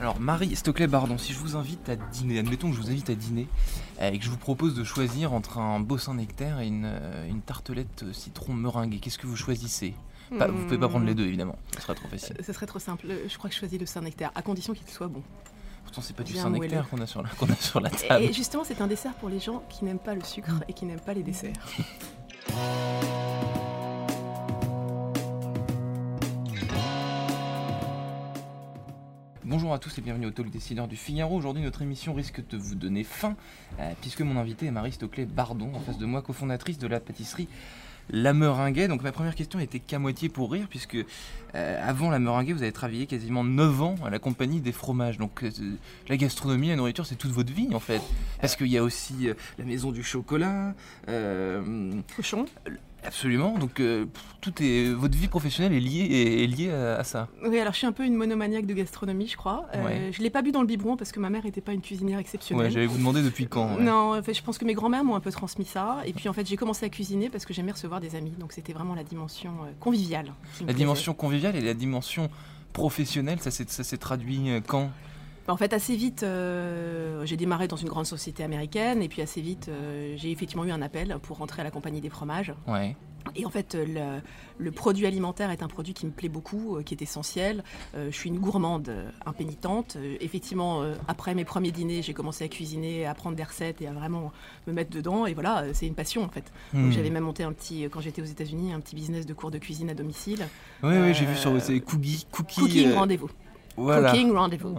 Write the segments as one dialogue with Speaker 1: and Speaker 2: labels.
Speaker 1: Alors Marie Stockley Bardon, si je vous invite à dîner, admettons que je vous invite à dîner euh, et que je vous propose de choisir entre un beau Saint-Nectaire et une, euh, une tartelette citron meringuée, qu'est-ce que vous choisissez? Pas- Vous pouvez pas prendre les deux évidemment, ce serait trop facile.
Speaker 2: Ce serait trop simple. Je crois que je choisis le Saint-Nectaire, à condition qu'il soit bon.
Speaker 1: Pourtant c'est pas du Saint-Nectaire
Speaker 2: moelleux.
Speaker 1: qu'on a, sur la- qu'on a sur la table.
Speaker 2: Et justement, c'est un dessert pour les gens qui n'aiment pas le sucre et qui n'aiment pas les desserts.
Speaker 1: Bonjour à tous et bienvenue au Talk Décideur du Figaro. Aujourd'hui, notre émission risque de vous donner faim, euh, puisque mon invité est Marie Stockley Bardon, en face de moi, cofondatrice de la pâtisserie La Meringuée. Donc, ma première question était qu'à moitié pour rire, puisque euh, avant La Meringuée, vous avez travaillé quasiment 9 ans à la compagnie des fromages. Donc, euh, la gastronomie, la nourriture, c'est toute votre vie, en fait. Parce qu'il y a aussi la maison du chocolat.
Speaker 2: Cochon
Speaker 1: absolument. Donc, euh, tout est, votre vie professionnelle est liée, est liée à, à ça.
Speaker 2: Oui, alors je suis un peu une monomaniaque de gastronomie, je crois. Euh,
Speaker 1: Ouais.
Speaker 2: Je ne l'ai pas bu dans le biberon parce que ma mère n'était pas une cuisinière exceptionnelle.
Speaker 1: Ouais, j'allais vous demander depuis quand. ouais.
Speaker 2: Non, en fait, je pense que mes grands-mères m'ont un peu transmis ça. Et puis en fait, j'ai commencé à cuisiner parce que j'aimais recevoir des amis. Donc c'était vraiment la dimension euh, conviviale.
Speaker 1: La
Speaker 2: plaisait.
Speaker 1: dimension conviviale et la dimension professionnelle, ça s'est ça s'est traduit quand?
Speaker 2: En fait, assez vite, euh, j'ai démarré dans une grande société américaine. Et puis assez vite, euh, j'ai effectivement eu un appel pour rentrer à la compagnie des fromages.
Speaker 1: Ouais.
Speaker 2: Et en fait, le, le produit alimentaire est un produit qui me plaît beaucoup, euh, qui est essentiel. Euh, je suis une gourmande impénitente. Euh, effectivement, euh, après mes premiers dîners, j'ai commencé à cuisiner, à prendre des recettes et à vraiment me mettre dedans. Et voilà, c'est une passion en fait.
Speaker 1: Hmm.
Speaker 2: J'avais même monté un petit, quand j'étais aux États-Unis, un petit business de cours de cuisine à domicile.
Speaker 1: Ouais, ouais, j'ai vu sur
Speaker 2: Euh,
Speaker 1: c'est Cookie, Cookie.
Speaker 2: Cooking rendez-vous.
Speaker 1: Voilà.
Speaker 2: Cooking rendez-vous.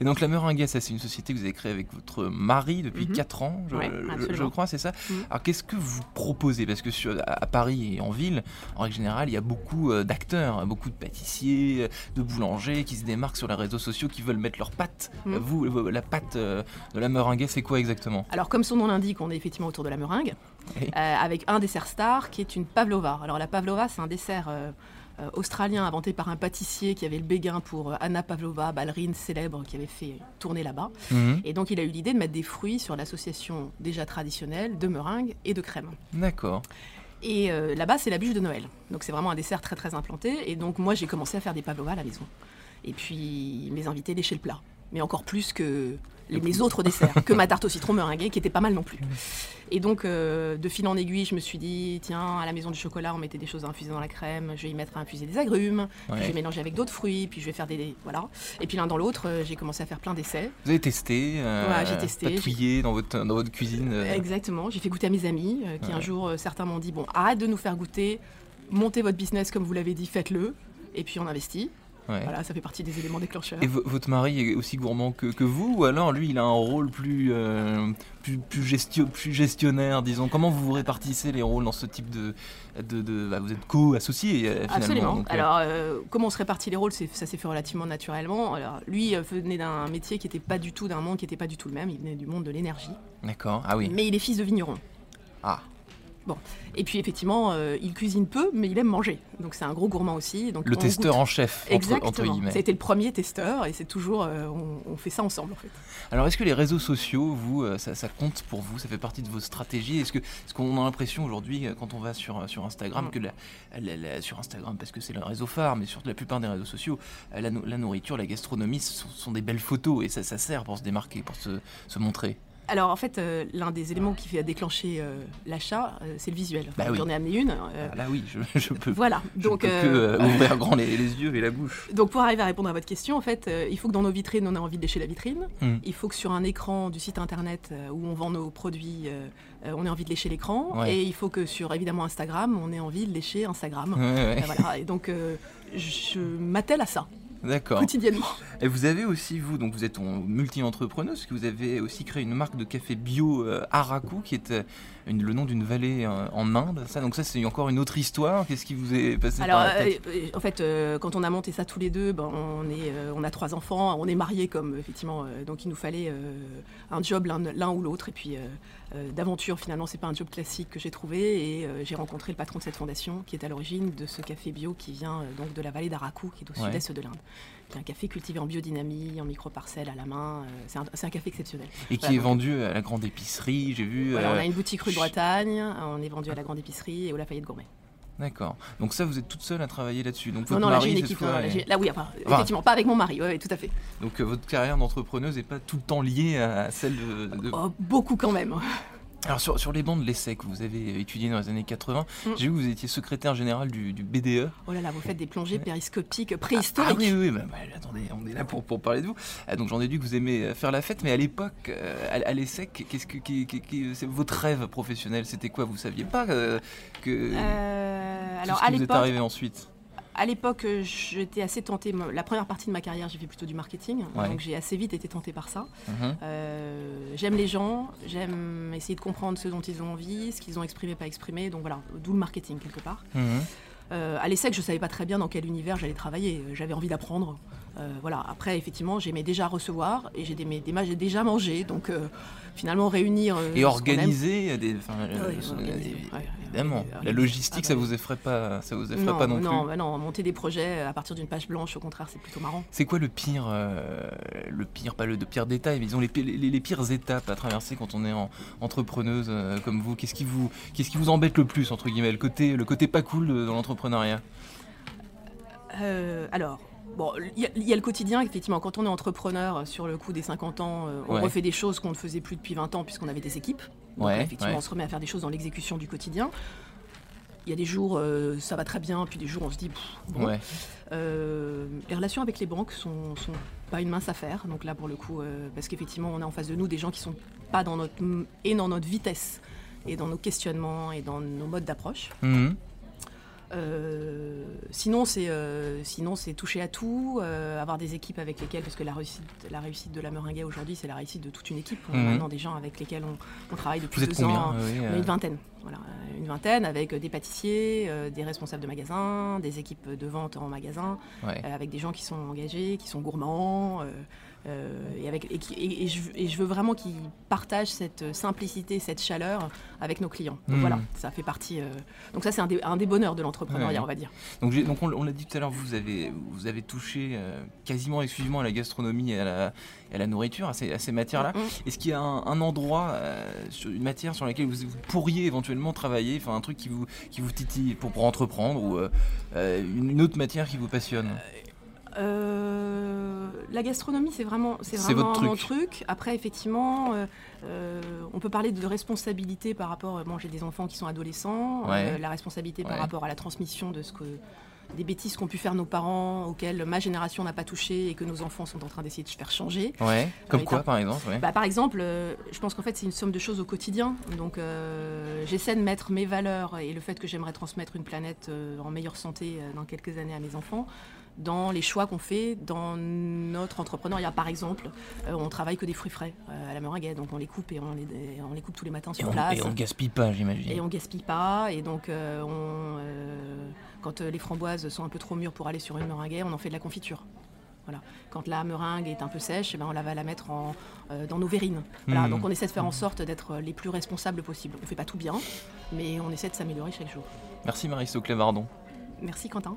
Speaker 1: Et donc la Meringue, ça c'est une société que vous avez créée avec votre mari depuis
Speaker 2: Mhm.
Speaker 1: 4 ans, je,
Speaker 2: Ouais,
Speaker 1: je-
Speaker 2: absolument.
Speaker 1: je crois, c'est ça.
Speaker 2: Mhm.
Speaker 1: Alors qu'est-ce que vous proposez? Parce que sur, à Paris et en ville, en règle générale, il y a beaucoup euh, d'acteurs, beaucoup de pâtissiers, de boulangers qui se démarquent sur les réseaux sociaux, qui veulent mettre leur pâte.
Speaker 2: Mhm.
Speaker 1: Euh, Vous, la pâte euh, de la Meringue, c'est quoi exactement?
Speaker 2: Alors, comme son nom l'indique, on est effectivement autour de la meringue,
Speaker 1: Oui.
Speaker 2: euh, avec un dessert star qui est une pavlova. Alors, la pavlova, c'est un dessert euh, australien inventé par un pâtissier qui avait le béguin pour euh, Anna Pavlova, ballerine célèbre qui avait fait tourner là-bas.
Speaker 1: Mhm.
Speaker 2: Et donc, il a eu l'idée de mettre des fruits sur l'association déjà traditionnelle de meringue et de crème.
Speaker 1: D'accord.
Speaker 2: Et euh, là-bas, c'est la bûche de Noël. Donc, c'est vraiment un dessert très, très implanté. Et donc, moi, j'ai commencé à faire des pavlovas à la maison. Et puis, mes invités léchaient le plat. Mais encore plus que les, mes autres desserts, que ma tarte au citron meringuée, qui était pas mal non plus. Et donc, euh, de fil en aiguille, je me suis dit, tiens, à la maison du chocolat, on mettait des choses à infuser dans la crème, je vais y mettre à infuser des agrumes, puis je vais mélanger avec d'autres fruits, puis je vais faire des... Voilà. Et puis l'un dans l'autre, euh, j'ai commencé à faire plein d'essais.
Speaker 1: Vous avez testé, euh,
Speaker 2: Ouais, j'ai testé,
Speaker 1: patouillé dans votre, dans votre cuisine. euh,
Speaker 2: Exactement, j'ai fait goûter à mes amis, qui
Speaker 1: Ouais.
Speaker 2: un jour, certains m'ont dit, bon, arrête de nous faire goûter, montez votre business comme vous l'avez dit, faites-le. Et puis on investit.
Speaker 1: Ouais.
Speaker 2: Voilà, ça fait partie des éléments déclencheurs.
Speaker 1: Et vo- votre mari est aussi gourmand que, que vous ou alors lui il a un rôle plus, euh, plus, plus, gestio- plus gestionnaire disons? Comment vous vous répartissez les rôles dans ce type de... de, de- bah, vous êtes co-associés euh, finalement
Speaker 2: Absolument.
Speaker 1: donc, euh,
Speaker 2: Alors, euh, comment on se répartit les rôles, ça s'est fait relativement naturellement. Alors, lui venait d'un métier qui n'était pas du tout, d'un monde qui n'était pas du tout le même. Il venait du monde de l'énergie.
Speaker 1: D'accord, ah oui.
Speaker 2: Mais il est fils de vigneron.
Speaker 1: Ah.
Speaker 2: Et puis, effectivement, euh, il cuisine peu, mais il aime manger. Donc, c'est un gros gourmand aussi. Donc,
Speaker 1: Le testeur
Speaker 2: goûte-
Speaker 1: en chef, entre,
Speaker 2: Exactement.
Speaker 1: entre guillemets.
Speaker 2: Ça a été le premier testeur et c'est toujours, euh, on, on fait ça ensemble en fait.
Speaker 1: Alors est-ce que les réseaux sociaux, vous, euh, ça, ça compte pour vous? Ça fait partie de vos stratégies? Est-ce qu'on a l'impression aujourd'hui, quand on va sur, sur Instagram,
Speaker 2: Mm.
Speaker 1: que la, la- la- sur Instagram, parce que c'est le réseau phare, mais sur la plupart des réseaux sociaux, la, nou- la nourriture, la gastronomie, ce sont, sont des belles photos et ça, ça sert pour se démarquer, pour se, se montrer?
Speaker 2: Alors en fait, euh, l'un des éléments qui fait déclencher euh, l'achat, euh, c'est le visuel.
Speaker 1: Bah oui.
Speaker 2: J'en ai amené une.
Speaker 1: Ah là oui, je, je peux,
Speaker 2: voilà.
Speaker 1: je
Speaker 2: Donc,
Speaker 1: peux que ouvrir grand les, les yeux et la bouche.
Speaker 2: donc pour arriver à répondre à votre question, en fait, il faut que dans nos vitrines, on ait envie de lécher la vitrine.
Speaker 1: Mm.
Speaker 2: Il faut que sur un écran du site internet où on vend nos produits, on ait envie de lécher l'écran.
Speaker 1: Ouais.
Speaker 2: Et il faut que sur évidemment Instagram, on ait envie de lécher Instagram.
Speaker 1: Ouais, ouais.
Speaker 2: Voilà. Et donc je m'attelle à ça.
Speaker 1: D'accord.
Speaker 2: quotidiennement.
Speaker 1: Et vous avez aussi, vous, donc vous êtes multi-entrepreneuse, parce que vous avez aussi créé une marque de café bio euh, Araku, qui est euh, une- le nom d'une vallée euh, en Inde. Ça, donc ça, c'est encore une autre histoire. Qu'est-ce qui vous est passé
Speaker 2: Alors,
Speaker 1: par la tête
Speaker 2: en fait, quand on a monté ça tous les deux, ben, on, est, on a trois enfants, on est mariés comme effectivement, donc il nous fallait un job l'un ou l'autre. Et puis d'aventure, finalement, c'est pas un job classique que j'ai trouvé. Et euh, j'ai rencontré le patron de cette fondation qui est à l'origine de ce café bio qui vient euh, donc de la vallée d'Araku, qui est au
Speaker 1: Ouais.
Speaker 2: sud-est de l'Inde. C'est un café cultivé en biodynamie, en micro-parcelles à la main. euh, c'est un, café exceptionnel.
Speaker 1: Et qui est
Speaker 2: donc-
Speaker 1: vendu à la grande épicerie, j'ai vu.
Speaker 2: Voilà,
Speaker 1: euh,
Speaker 2: on a une boutique rue de Bretagne, on est vendu à la grande épicerie et au Lafayette Gourmet.
Speaker 1: D'accord. Donc ça, vous êtes toute seule à travailler là-dessus. Donc
Speaker 2: Non,
Speaker 1: votre
Speaker 2: non, là j'ai
Speaker 1: mari,
Speaker 2: une équipe. non, là,
Speaker 1: est-
Speaker 2: j'ai- là, oui, enfin,
Speaker 1: Enfin.
Speaker 2: effectivement, pas avec mon mari, oui, tout à fait.
Speaker 1: Donc euh, votre carrière d'entrepreneuse n'est pas tout le temps liée à celle de... de-
Speaker 2: Oh, beaucoup quand même.
Speaker 1: Alors sur, sur les bancs de l'ESSEC, vous avez étudié dans les années 80,
Speaker 2: Mm.
Speaker 1: j'ai vu que vous étiez secrétaire général du, du BDE.
Speaker 2: Oh là là, vous faites des plongées périscopiques
Speaker 1: Ah
Speaker 2: préhistoriques.
Speaker 1: oui, oui, oui, bah, bah, attendez, on est là pour, pour parler de vous. Ah, donc j'en ai déduit que vous aimez euh, faire la fête, mais à l'époque, euh, à, à l'ESSEC, qu'est-ce que qui- qui- c'est votre rêve professionnel? C'était quoi? Vous saviez pas euh, que
Speaker 2: Euh, alors
Speaker 1: ce qui
Speaker 2: à
Speaker 1: vous est arrivé ensuite?
Speaker 2: À l'époque, euh, j'étais assez tentée. La première partie de ma carrière, j'ai fait plutôt du marketing,
Speaker 1: Ouais.
Speaker 2: donc j'ai assez vite été tentée par ça.
Speaker 1: Mhm.
Speaker 2: Euh, j'aime les gens, j'aime essayer de comprendre ce dont ils ont envie, ce qu'ils ont exprimé, pas exprimé. Donc voilà, d'où le marketing quelque part.
Speaker 1: Mhm.
Speaker 2: Euh, à l'ESSEC, je savais pas très bien dans quel univers j'allais travailler. J'avais envie d'apprendre. Euh, voilà. Après, effectivement, j'aimais déjà recevoir et j'ai des- des- j'ai déjà mangé. Donc, euh, finalement, réunir euh,
Speaker 1: Et organiser des.
Speaker 2: Ah
Speaker 1: Évidemment. La logistique,
Speaker 2: Ah
Speaker 1: ça
Speaker 2: bah
Speaker 1: vous effraie pas, ça vous effraie
Speaker 2: non,
Speaker 1: pas non,
Speaker 2: non,
Speaker 1: plus.
Speaker 2: bah non, monter des projets à partir d'une page blanche, au contraire, c'est plutôt marrant.
Speaker 1: C'est quoi le pire, le pire, pas le de pire détail, mais disons les, pi- les, les pires étapes à traverser quand on est en, entrepreneuse comme vous? Qu'est-ce qui vous, qu'est-ce qui vous embête le plus entre guillemets, le côté, le côté pas cool de- dans l'entrepreneuriat?
Speaker 2: Euh, alors, bon, il y, a- il y a le quotidien, effectivement. Quand on est entrepreneur, euh, sur le coup des 50 ans, euh, on
Speaker 1: Ouais.
Speaker 2: refait des choses qu'on ne faisait plus depuis 20 ans puisqu'on avait des équipes. Donc,
Speaker 1: Ouais,
Speaker 2: là, effectivement,
Speaker 1: ouais.
Speaker 2: on se remet à faire des choses dans l'exécution du quotidien. Il y a des jours, euh, ça va très bien, puis des jours, on se dit, pff, bon.
Speaker 1: Ouais.
Speaker 2: Euh, les relations avec les banques sont, sont pas une mince affaire. Donc là, pour le coup, parce qu'effectivement, on a en face de nous des gens qui sont pas dans notre et dans notre vitesse et dans nos questionnements et dans nos modes d'approche.
Speaker 1: Mhm.
Speaker 2: Sinon, c'est euh, sinon c'est toucher à tout, euh, avoir des équipes avec lesquelles, parce que la réussite, la réussite de la Meringuet aujourd'hui, c'est la réussite de toute une équipe. On a
Speaker 1: Mhm.
Speaker 2: maintenant des gens avec lesquels on, on travaille depuis
Speaker 1: Vous êtes
Speaker 2: deux
Speaker 1: combien
Speaker 2: ans.
Speaker 1: oui,
Speaker 2: On
Speaker 1: euh,
Speaker 2: est une vingtaine, voilà, euh, une vingtaine avec des pâtissiers, euh, des responsables de magasins, des équipes de vente en magasin,
Speaker 1: ouais.
Speaker 2: euh, avec des gens qui sont engagés, qui sont gourmands, euh, euh, et, avec, et, qui- et- et je, et je veux vraiment qu'ils partagent cette simplicité, cette chaleur avec nos clients. Donc
Speaker 1: Mhm.
Speaker 2: voilà, ça fait partie. euh, donc ça, c'est un, des- un des bonheurs de l'entrepreneuriat,
Speaker 1: Ouais.
Speaker 2: on va dire.
Speaker 1: Donc, donc on, on l'a dit tout à l'heure, vous avez, vous avez touché euh, quasiment exclusivement à la gastronomie et à la, à la nourriture, à ces, à ces matières-là.
Speaker 2: Mhm.
Speaker 1: Est-ce qu'il y a un, un endroit, euh, sur une matière sur laquelle vous, vous pourriez éventuellement travailler, enfin un truc qui vous, qui vous titille pour, pour entreprendre ou euh, euh, une, une autre matière qui vous passionne?
Speaker 2: Euh, la gastronomie, c'est vraiment, c'est vraiment
Speaker 1: votre
Speaker 2: mon
Speaker 1: truc.
Speaker 2: truc. Après, effectivement, euh, euh, on peut parler de responsabilité par rapport. Bon, j'ai des enfants qui sont adolescents.
Speaker 1: Ouais.
Speaker 2: euh, la responsabilité
Speaker 1: Ouais.
Speaker 2: par rapport à la transmission de ce que des bêtises qu'ont pu faire nos parents, auxquelles ma génération n'a pas touché et que nos enfants sont en train d'essayer de faire changer.
Speaker 1: Ouais, comme quoi par exemple ouais.
Speaker 2: Bah, par exemple, euh, je pense qu'en fait, c'est une somme de choses au quotidien. Donc, euh, j'essaie de mettre mes valeurs et le fait que j'aimerais transmettre une planète euh, en meilleure santé euh, dans quelques années à mes enfants dans les choix qu'on fait dans notre entrepreneuriat. Par exemple, euh, on travaille que des fruits frais euh, à la meringuette, donc on les coupe et on les, et on les coupe tous les matins
Speaker 1: Et
Speaker 2: sur
Speaker 1: on,
Speaker 2: place.
Speaker 1: et on ne gaspille pas, j'imagine.
Speaker 2: Et on gaspille pas. Et donc, euh, on, euh, quand les framboises sont un peu trop mûres pour aller sur une meringuée, on en fait de la confiture. Voilà. Quand la meringue est un peu sèche, eh ben, on la va la mettre en, euh, dans nos verrines. Voilà.
Speaker 1: Mhm.
Speaker 2: Donc on essaie de faire en sorte d'être les plus responsables possible. On fait pas tout bien, mais on essaie de s'améliorer chaque jour.
Speaker 1: Merci Marie-Soclé Vardon.
Speaker 2: Merci Quentin.